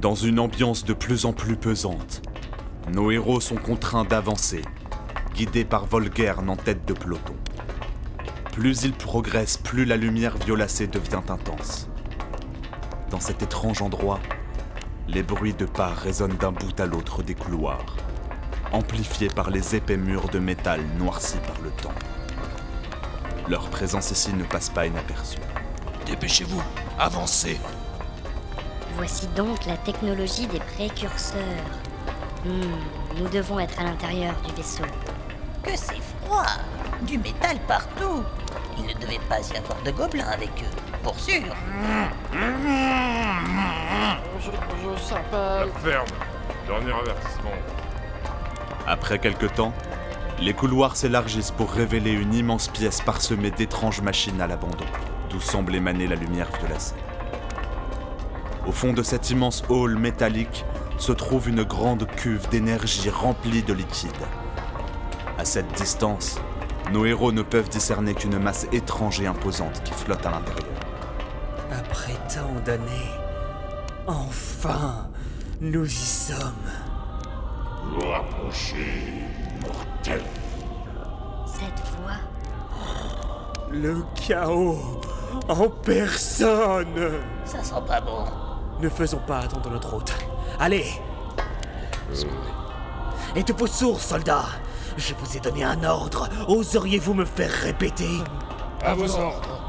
Dans une ambiance de plus en plus pesante, nos héros sont contraints d'avancer, guidés par Volgern en tête de peloton. Plus ils progressent, plus la lumière violacée devient intense. Dans cet étrange endroit, les bruits de pas résonnent d'un bout à l'autre des couloirs, amplifiés par les épais murs de métal noircis par le temps. Leur présence ici ne passe pas inaperçue. Dépêchez-vous, avancez. Voici donc la technologie des précurseurs. Hmm, nous devons être à l'intérieur du vaisseau. Que c'est froid Du métal partout Il ne devait pas y avoir de gobelins avec eux, pour sûr. Je, je s'appelle. La ferme. Dernier avertissement. Après quelque temps, les couloirs s'élargissent pour révéler une immense pièce parsemée d'étranges machines à l'abandon, d'où semble émaner la lumière violacée. Au fond de cet immense hall métallique se trouve une grande cuve d'énergie remplie de liquide. À cette distance, nos héros ne peuvent discerner qu'une masse étrange et imposante qui flotte à l'intérieur. Après tant d'années, enfin, nous y sommes. Vous rapprochez, mortel. Cette fois, Le chaos en personne. Ça sent pas bon. Ne faisons pas attendre notre hôte. Allez Et de vos sources, soldats Je vous ai donné un ordre. Oseriez-vous me faire répéter? À vos ordres.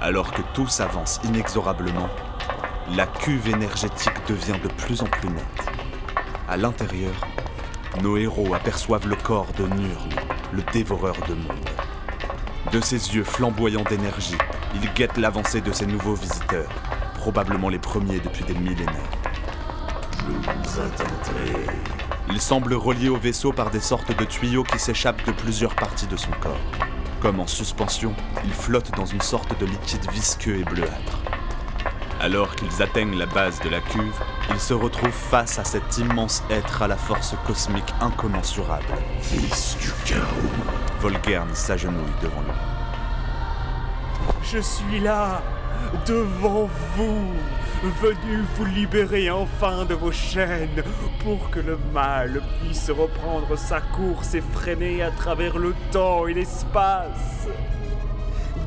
Alors que tout s'avance inexorablement, la cuve énergétique devient de plus en plus nette. À l'intérieur, nos héros aperçoivent le corps de Nurn, le dévoreur de monde. De ses yeux flamboyants d'énergie, il guette l'avancée de ses nouveaux visiteurs, probablement les premiers depuis des millénaires. Je vous attendrai. Il semble relié au vaisseau par des sortes de tuyaux qui s'échappent de plusieurs parties de son corps. Comme en suspension, il flotte dans une sorte de liquide visqueux et bleuâtre. Alors qu'ils atteignent la base de la cuve, ils se retrouvent face à cet immense être à la force cosmique incommensurable. Fils du chaos. Volgern s'agenouille devant lui. Je suis là, devant vous, venu vous libérer enfin de vos chaînes pour que le mal puisse reprendre sa course effrénée à travers le temps et l'espace.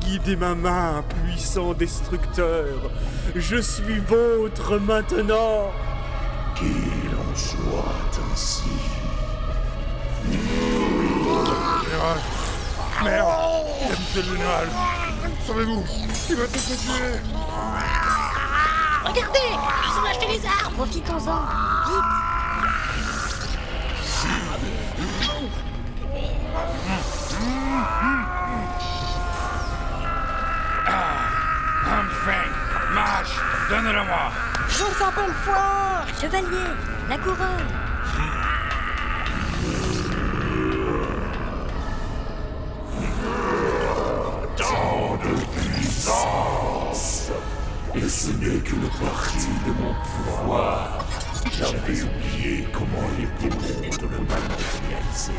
Guidez ma main, puissant destructeur. Je suis vôtre maintenant. Qu'il en soit ainsi. Merde Capitaine Général Sauvez-vous. Il va tous me tuer. Regardez Ils ont lâché les arbres. Profitons-en. Vite. Enfin Mâche Donne-le-moi Je s'appelle Foire Chevalier La couronne Et ce n'est qu'une partie de mon pouvoir. J'avais oublié comment était bon de le matérialiser.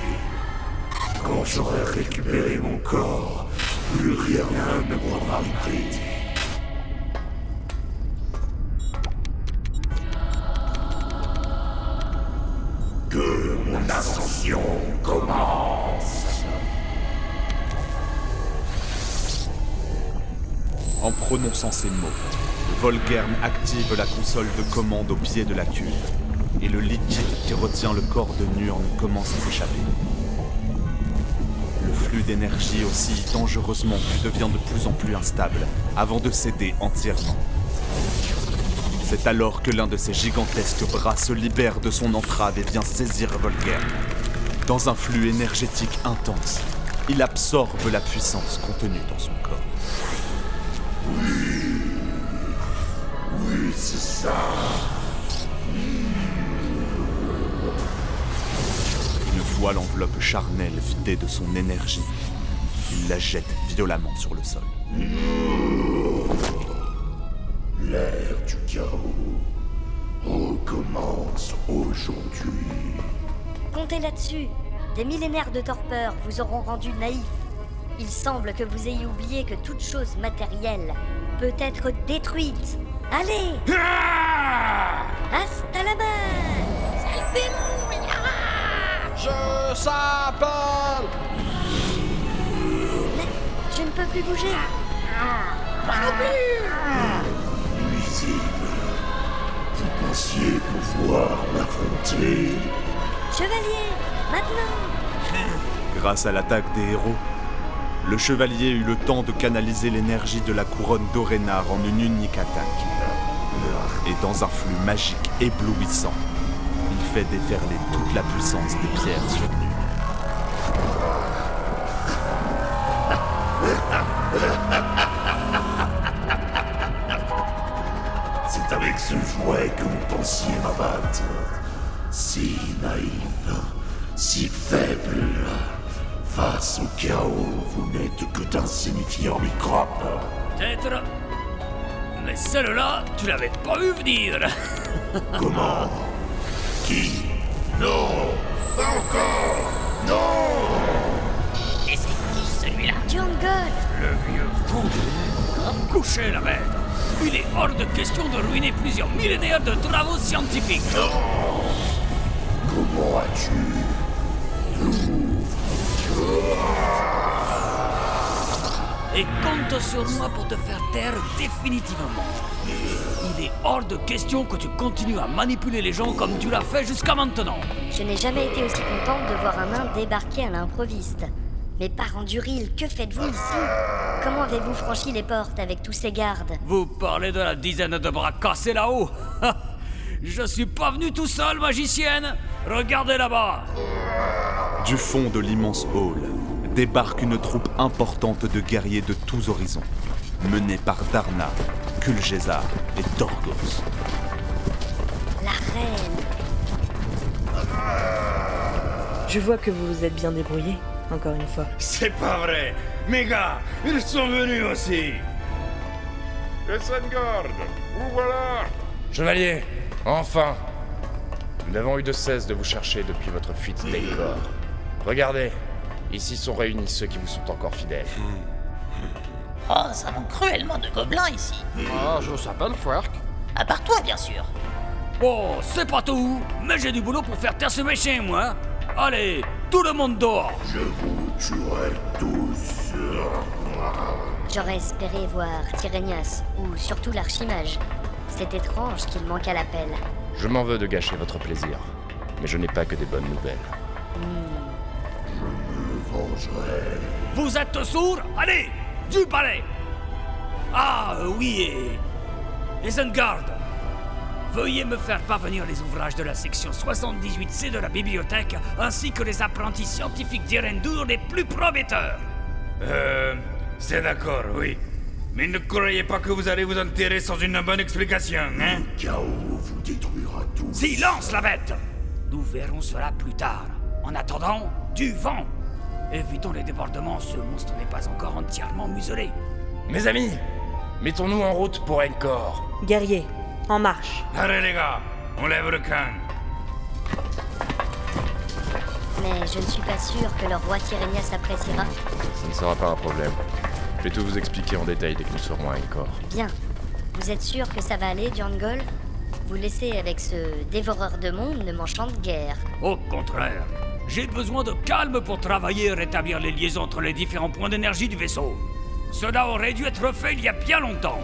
Quand j'aurai récupéré mon corps, plus rien ne pourra m'arrêter. Prononçant ces mots, Volgern active la console de commande au pied de la cuve, et le liquide qui retient le corps de Nurn commence à s'échapper. Le flux d'énergie oscille dangereusement puis devient de plus en plus instable, avant de céder entièrement. C'est alors que l'un de ses gigantesques bras se libère de son entrave et vient saisir Volgern. Dans un flux énergétique intense, il absorbe la puissance contenue dans son corps. Oui, c'est ça. Une fois l'enveloppe charnelle vidée de son énergie, il la jette violemment sur le sol. L'ère du chaos recommence aujourd'hui. Comptez là-dessus Des millénaires de torpeur vous auront rendu naïf. Il semble que vous ayez oublié que toute chose matérielle peut être détruite Allez Hasta la Je s'appelle Mais je ne peux plus bouger. Nuisible. Vous pensiez pouvoir m'affronter Chevalier, maintenant Grâce à l'attaque des héros, le chevalier eut le temps de canaliser l'énergie de la couronne d'Orenar en une unique attaque. Et dans un flux magique éblouissant, il fait déferler toute la puissance des pierres surnues. C'est avec ce jouet que vous pensiez m'abattre. Si naïf, si faible. Face au chaos, vous n'êtes que d'insignifiants microbes. Peut-être. Mais celle-là, tu l'avais pas vu venir. Comment? Qui? Non Pas encore Non Et c'est qui celui-là? Jungle Le vieux fou. Couchez la bête. Il est hors de question de ruiner plusieurs millénaires de travaux scientifiques. Comment as-tu Et compte sur moi pour te faire taire définitivement. Il est hors de question que tu continues à manipuler les gens comme tu l'as fait jusqu'à maintenant. Je n'ai jamais été aussi contente de voir un nain débarquer à l'improviste. Mais parents d'Uril, que faites-vous ici? Comment avez-vous franchi les portes avec tous ces gardes? Vous parlez de la dizaine de bras cassés là-haut Je suis pas venu tout seul, magicienne Regardez là-bas Du fond de l'immense hall débarque une troupe importante de guerriers de tous horizons, menée par Darna, Kulgezar et Torgos. La reine Je vois que vous vous êtes bien débrouillé, encore une fois. C'est pas vrai Mes gars, ils sont venus aussi Essengard, vous voilà Chevalier, enfin Nous n'avons eu de cesse de vous chercher depuis votre fuite d'Elcor. Regardez, ici sont réunis ceux qui vous sont encore fidèles. Oh, ça manque cruellement de gobelins ici. Ah, je s'appelle Fwerk. À part toi, bien sûr. Bon, c'est pas tout, mais j'ai du boulot pour faire taire ce méchant, moi Allez, tout le monde dehors Je vous tuerai tous. J'aurais espéré voir Tyrénias, ou surtout l'archimage. C'est étrange qu'il manque à l'appel. Je m'en veux de gâcher votre plaisir, mais je n'ai pas que des bonnes nouvelles. Vengerai. Vous êtes sourds Allez, du palais Ah, oui, et... Isengard Veuillez me faire parvenir les ouvrages de la section 78C de la bibliothèque, ainsi que les apprentis scientifiques d'Irendur les plus prometteurs. Euh... C'est d'accord, oui. Mais ne croyez pas que vous allez vous enterrer sans une bonne explication, hein? Le chaos vous détruira tous. Silence, la bête Nous verrons cela plus tard. En attendant, du vent Évitons les débordements, ce monstre n'est pas encore entièrement muselé. Mes amis, mettons-nous en route pour Encore. Guerrier, en marche. Allez les gars, on lève le camp. Mais je ne suis pas sûre que le roi Tyrénias appréciera. Ça ne sera pas un problème. Je vais tout vous expliquer en détail dès que nous serons à Encore. Bien. Vous êtes sûr que ça va aller, Durngol Vous laissez avec ce dévoreur de monde ne m'enchante guère. Au contraire, j'ai besoin de calme pour travailler et rétablir les liaisons entre les différents points d'énergie du vaisseau. Cela aurait dû être fait il y a bien longtemps.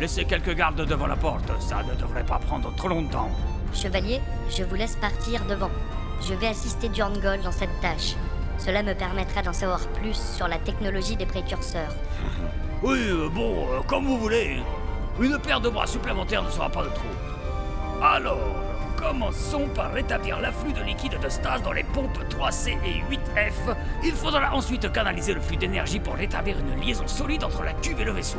Laissez quelques gardes devant la porte, ça ne devrait pas prendre trop longtemps. Chevalier, je vous laisse partir devant. Je vais assister Durngol dans cette tâche. Cela me permettra d'en savoir plus sur la technologie des précurseurs. Oui, euh, bon, euh, comme vous voulez. Une paire de bras supplémentaires ne sera pas de trop. Alors, commençons par rétablir l'afflux de liquide de stase dans les pompes 3C et 8F. Il faudra ensuite canaliser le flux d'énergie pour rétablir une liaison solide entre la cuve et le vaisseau.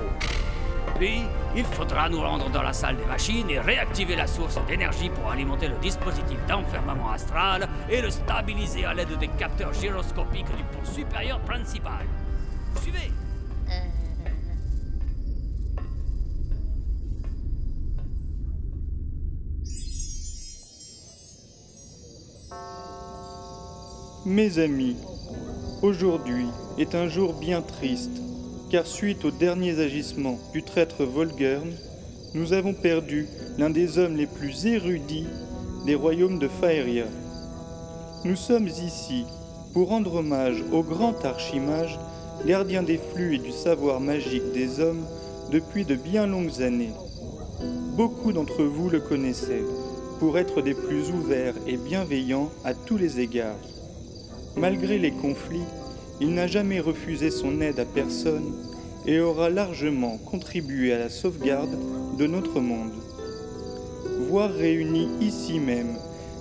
Puis, il faudra nous rendre dans la salle des machines et réactiver la source d'énergie pour alimenter le dispositif d'enfermement astral et le stabiliser à l'aide des capteurs gyroscopiques du pont supérieur principal. Suivez Mes amis, aujourd'hui est un jour bien triste, car suite aux derniers agissements du traître Volgern, nous avons perdu l'un des hommes les plus érudits des royaumes de Faeria. Nous sommes ici pour rendre hommage au grand archimage, gardien des flux et du savoir magique des hommes depuis de bien longues années. Beaucoup d'entre vous le connaissaient pour être des plus ouverts et bienveillants à tous les égards. Malgré les conflits, il n'a jamais refusé son aide à personne et aura largement contribué à la sauvegarde de notre monde. Voir réunis ici même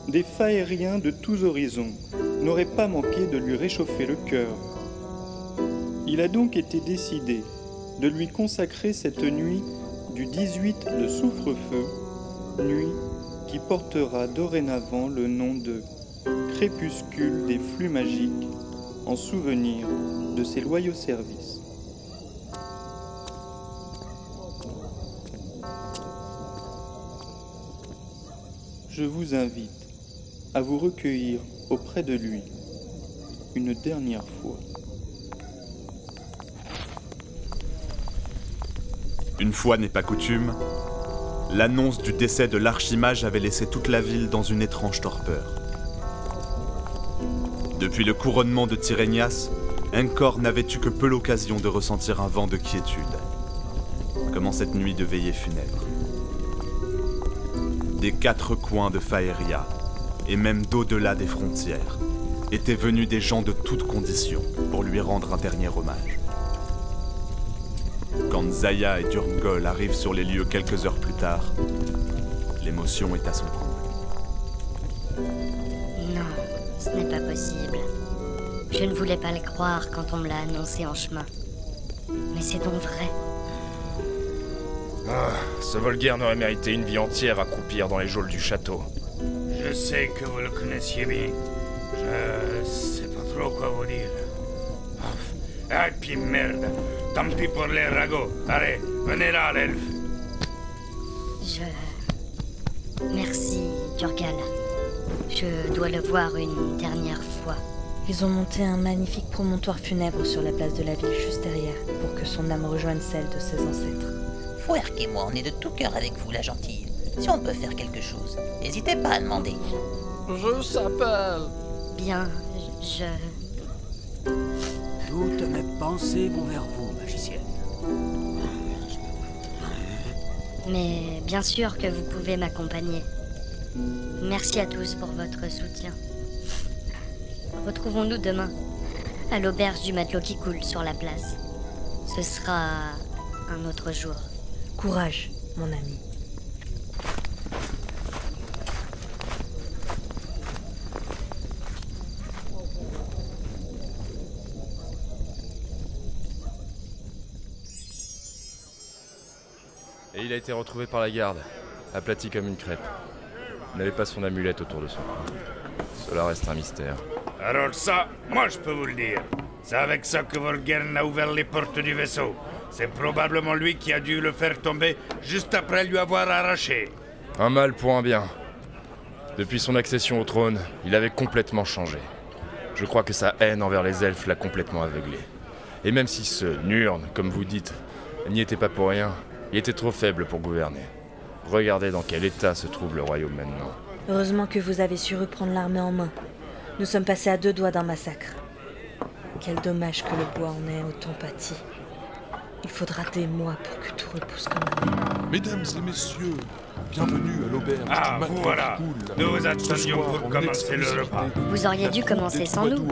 des Faériens de tous horizons n'aurait pas manqué de lui réchauffer le cœur. Il a donc été décidé de lui consacrer cette nuit du 18 de Souffre-Feu, nuit qui portera dorénavant le nom de Crépuscule des flux magiques en souvenir de ses loyaux services. Je vous invite à vous recueillir auprès de lui une dernière fois. Une fois n'est pas coutume, l'annonce du décès de l'archimage avait laissé toute la ville dans une étrange torpeur. Depuis le couronnement de Tyrénias, Encore n'avait eu que peu l'occasion de ressentir un vent de quiétude, comme en cette nuit de veillée funèbre. Des quatre coins de Faeria, et même d'au-delà des frontières, étaient venus des gens de toutes conditions pour lui rendre un dernier hommage. Quand Zaya et Durngol arrivent sur les lieux quelques heures plus tard, l'émotion est à son comble. Je ne voulais pas le croire quand on me l'a annoncé en chemin. Mais c'est donc vrai. Ah, ce Volgaire n'aurait mérité une vie entière à croupir dans les geôles du château. Je sais que vous le connaissiez bien. Je sais pas trop quoi vous dire. Ah, ah, puis merde. Tant pis pour les ragots. Allez, venez là, l'elfe. Je. Merci, Durgal. Je dois le voir une dernière fois. Ils ont monté un magnifique promontoire funèbre sur la place de la ville juste derrière, pour que son âme rejoigne celle de ses ancêtres. Fouerk et moi, on est de tout cœur avec vous, la gentille. Si on peut faire quelque chose, n'hésitez pas à demander. Je s'appelle. Bien, je. Toutes mes pensées vont vers vous, magicienne. Mais bien sûr que vous pouvez m'accompagner. Merci à tous pour votre soutien. Retrouvons-nous demain, à l'auberge du matelot qui coule sur la place. Ce sera un autre jour. Courage, mon ami. Et il a été retrouvé par la garde, aplati comme une crêpe. Il n'avait pas son amulette autour de son cou. Cela reste un mystère. Alors ça, moi je peux vous le dire. C'est avec ça que Volgern a ouvert les portes du vaisseau. C'est probablement lui qui a dû le faire tomber juste après lui avoir arraché. Un mal pour un bien. Depuis son accession au trône, il avait complètement changé. Je crois que sa haine envers les elfes l'a complètement aveuglé. Et même si ce Nurn, comme vous dites, n'y était pas pour rien, il était trop faible pour gouverner. Regardez dans quel état se trouve le royaume maintenant. Heureusement que vous avez su reprendre l'armée en main. Nous sommes passés à deux doigts d'un massacre. Quel dommage que le bois en ait autant pâti. Il faudra des mois pour que tout repousse comme avant. Mesdames et messieurs, bienvenue à l'auberge Ah, du vous voilà. Cool. Nous attendions pour en commencer le repas. Vous auriez dû commencer sans nous.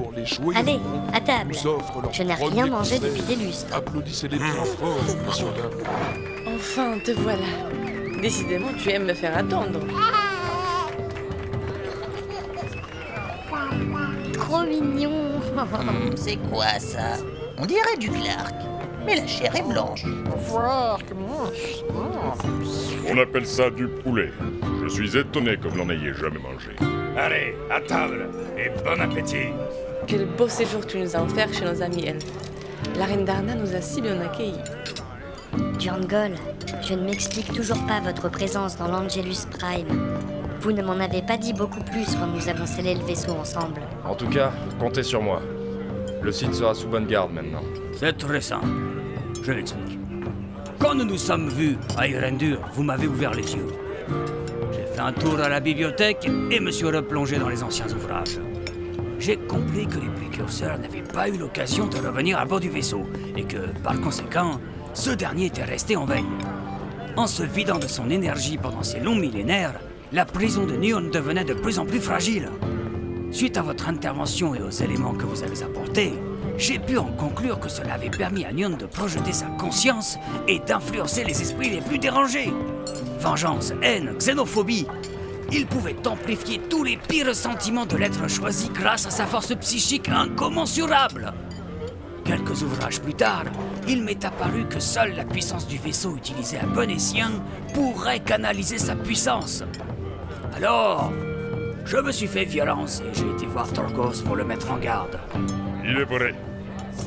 Allez, à table. Je n'ai rien mangé depuis des lustres. Applaudissez-les bien fort, messieurs, dames. Enfin, te voilà. Décidément, tu aimes me faire attendre. Trop mignon. Hmm, c'est quoi ça? On dirait du Clark. Mais la chair est blanche. On appelle ça du poulet. Je suis étonné que vous n'en ayez jamais mangé. Allez, à table et bon appétit. Quel beau séjour tu nous as offert chez nos amis elfes. La reine Darna nous a si bien accueillis. Durngol, je ne m'explique toujours pas votre présence dans l'Angelus Prime. Vous ne m'en avez pas dit beaucoup plus quand nous avons scellé le vaisseau ensemble. En tout cas, comptez sur moi. Le site sera sous bonne garde maintenant. C'est très simple. Je l'explique. quand nous nous sommes vus à Irendur, vous m'avez ouvert les yeux. J'ai fait un tour à la bibliothèque et me suis replongé dans les anciens ouvrages. J'ai compris que les précurseurs n'avaient pas eu l'occasion de revenir à bord du vaisseau et que, par conséquent, ce dernier était resté en veille. En se vidant de son énergie pendant ces longs millénaires, la prison de Nyon devenait de plus en plus fragile. Suite à votre intervention et aux éléments que vous avez apportés, j'ai pu en conclure que cela avait permis à Nyon de projeter sa conscience et d'influencer les esprits les plus dérangés. Vengeance, haine, xénophobie. Il pouvait amplifier tous les pires sentiments de l'être choisi grâce à sa force psychique incommensurable. Ouvrages plus tard, il m'est apparu que seule la puissance du vaisseau utilisé à bon pourrait canaliser sa puissance. Alors, je me suis fait violence et j'ai été voir Torgos pour le mettre en garde. Il est vrai.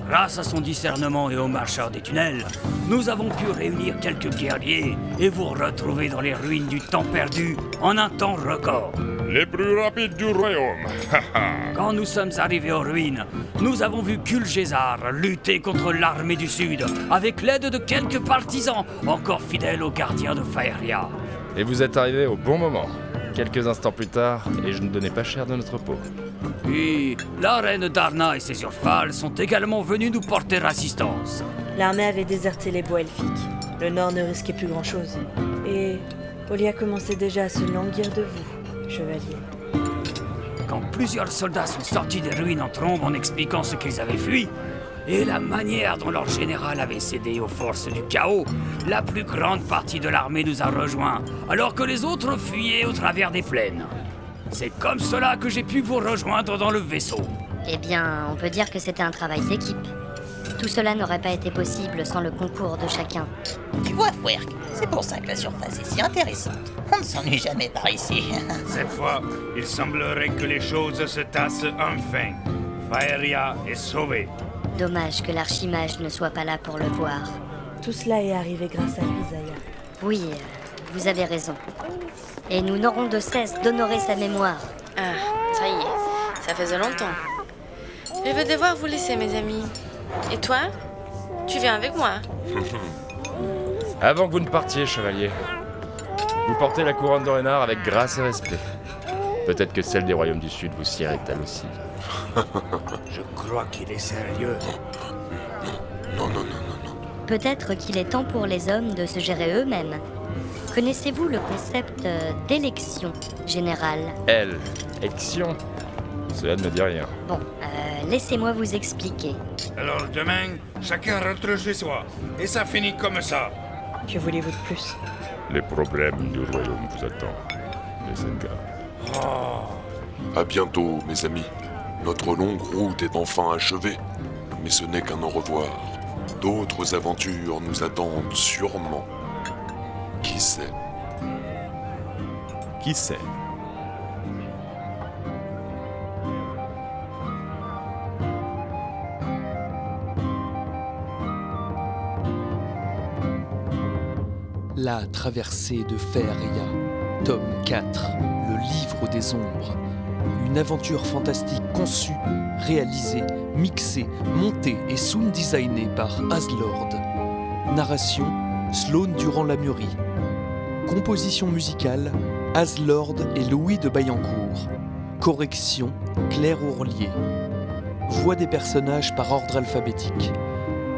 Grâce à son discernement et aux marcheurs des tunnels, nous avons pu réunir quelques guerriers et vous retrouver dans les ruines du temps perdu en un temps record. Les plus rapides du royaume. Quand nous sommes arrivés aux ruines, nous avons vu Kulgésar lutter contre l'armée du Sud avec l'aide de quelques partisans encore fidèles aux gardiens de Faeria. Et vous êtes arrivé au bon moment. Quelques instants plus tard, et je ne donnais pas cher de notre peau. Puis, la reine Darna et ses urfales sont également venus nous porter assistance. L'armée avait déserté les bois elfiques. Le nord ne risquait plus grand-chose. Et Olia commençait déjà à se languir de vous, chevalier. Quand plusieurs soldats sont sortis des ruines en trombe en expliquant ce qu'ils avaient fui, et la manière dont leur général avait cédé aux forces du chaos, la plus grande partie de l'armée nous a rejoints, alors que les autres fuyaient au travers des plaines. C'est comme cela que j'ai pu vous rejoindre dans le vaisseau. Eh bien, on peut dire que c'était un travail d'équipe. Tout cela n'aurait pas été possible sans le concours de chacun. Tu vois, Fouerk, c'est pour ça que la surface est si intéressante. On ne s'ennuie jamais par ici. Cette fois, il semblerait que les choses se tassent enfin. Faeria est sauvée. Dommage que l'archimage ne soit pas là pour le voir. Tout cela est arrivé grâce à lui, Zaya. Oui, euh, vous avez raison. Et nous n'aurons de cesse d'honorer sa mémoire. Ah, ça y est, ça faisait longtemps. Je vais devoir vous laisser, mes amis. Et toi Tu viens avec moi Avant que vous ne partiez, chevalier, vous portez la couronne d'Orénard avec grâce et respect. Peut-être que celle des royaumes du Sud vous sied elle aussi. Je crois qu'il est sérieux. Non, non, non, non, non. Peut-être qu'il est temps pour les hommes de se gérer eux-mêmes. Connaissez-vous le concept euh, d'élection générale? Elle, Ection Cela ne me dit rien. Bon, euh, laissez-moi vous expliquer. Alors demain, chacun rentre chez soi. Et ça finit comme ça. Que voulez-vous de plus? Les problèmes du royaume vous attendent, les. Oh, À bientôt, mes amis. Notre longue route est enfin achevée. Mais ce n'est qu'un au revoir. D'autres aventures nous attendent sûrement. Qui sait Qui sait La traversée de Feria, tome 4, le livre des ombres. Une aventure fantastique conçue, réalisée, mixée, montée et sound designée par Aslord. Narration Sloane durand Lamurie. Composition musicale Aslord et Louis de Bayancourt. Correction Claire Ourlier. Voix des personnages par ordre alphabétique.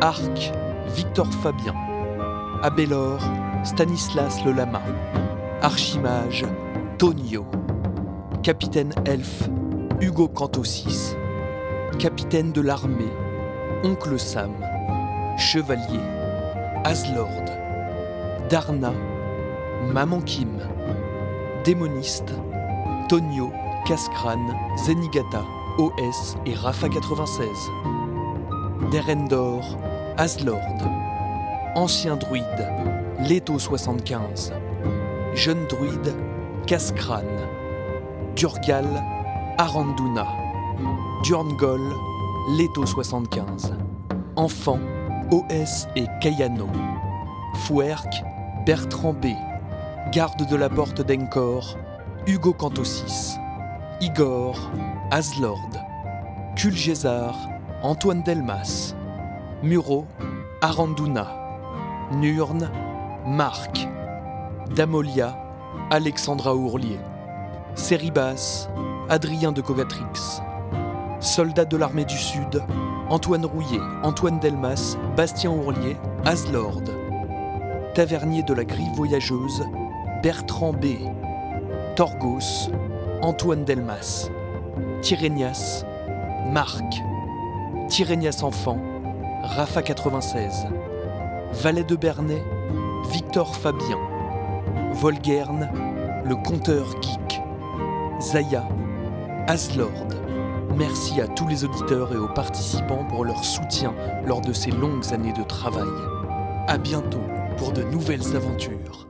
Arc Victor Fabien. Abélor Stanislas Le Lama. Archimage Tonio. Capitaine Elf Hugo Cantosis. Capitaine de l'armée Oncle Sam. Chevalier Aslord. Darna Maman Kim. Démoniste Tonio, Cascrane, Zenigata, OS et Rafa 96. Derendor, Aslord. Ancien druide, Leto 75. Jeune druide, Cascrane. Durgal, Aranduna. Durngol, Leto 75. Enfant, OS et Kayano. Fouerk, Bertrand B. Garde de la porte d'Encor, Hugo Cantosis. Igor, Aslord. Kulgésar, Antoine Delmas. Muro, Aranduna. Nurne, Marc. Damolia, Alexandra Ourlier. Séribas, Adrien de Covatrix. Soldats de l'armée du Sud, Antoine Rouillet, Antoine Delmas, Bastien Ourlier, Aslord. Tavernier de la Grille Voyageuse, Bertrand B. Torgos, Antoine Delmas. Tyrénias, Marc. Tyrénias Enfant, Rafa 96. Valet de Bernay, Victor Fabien. Volgerne, le conteur geek. Zaya, Aslord. Merci à tous les auditeurs et aux participants pour leur soutien lors de ces longues années de travail. À bientôt pour de nouvelles aventures.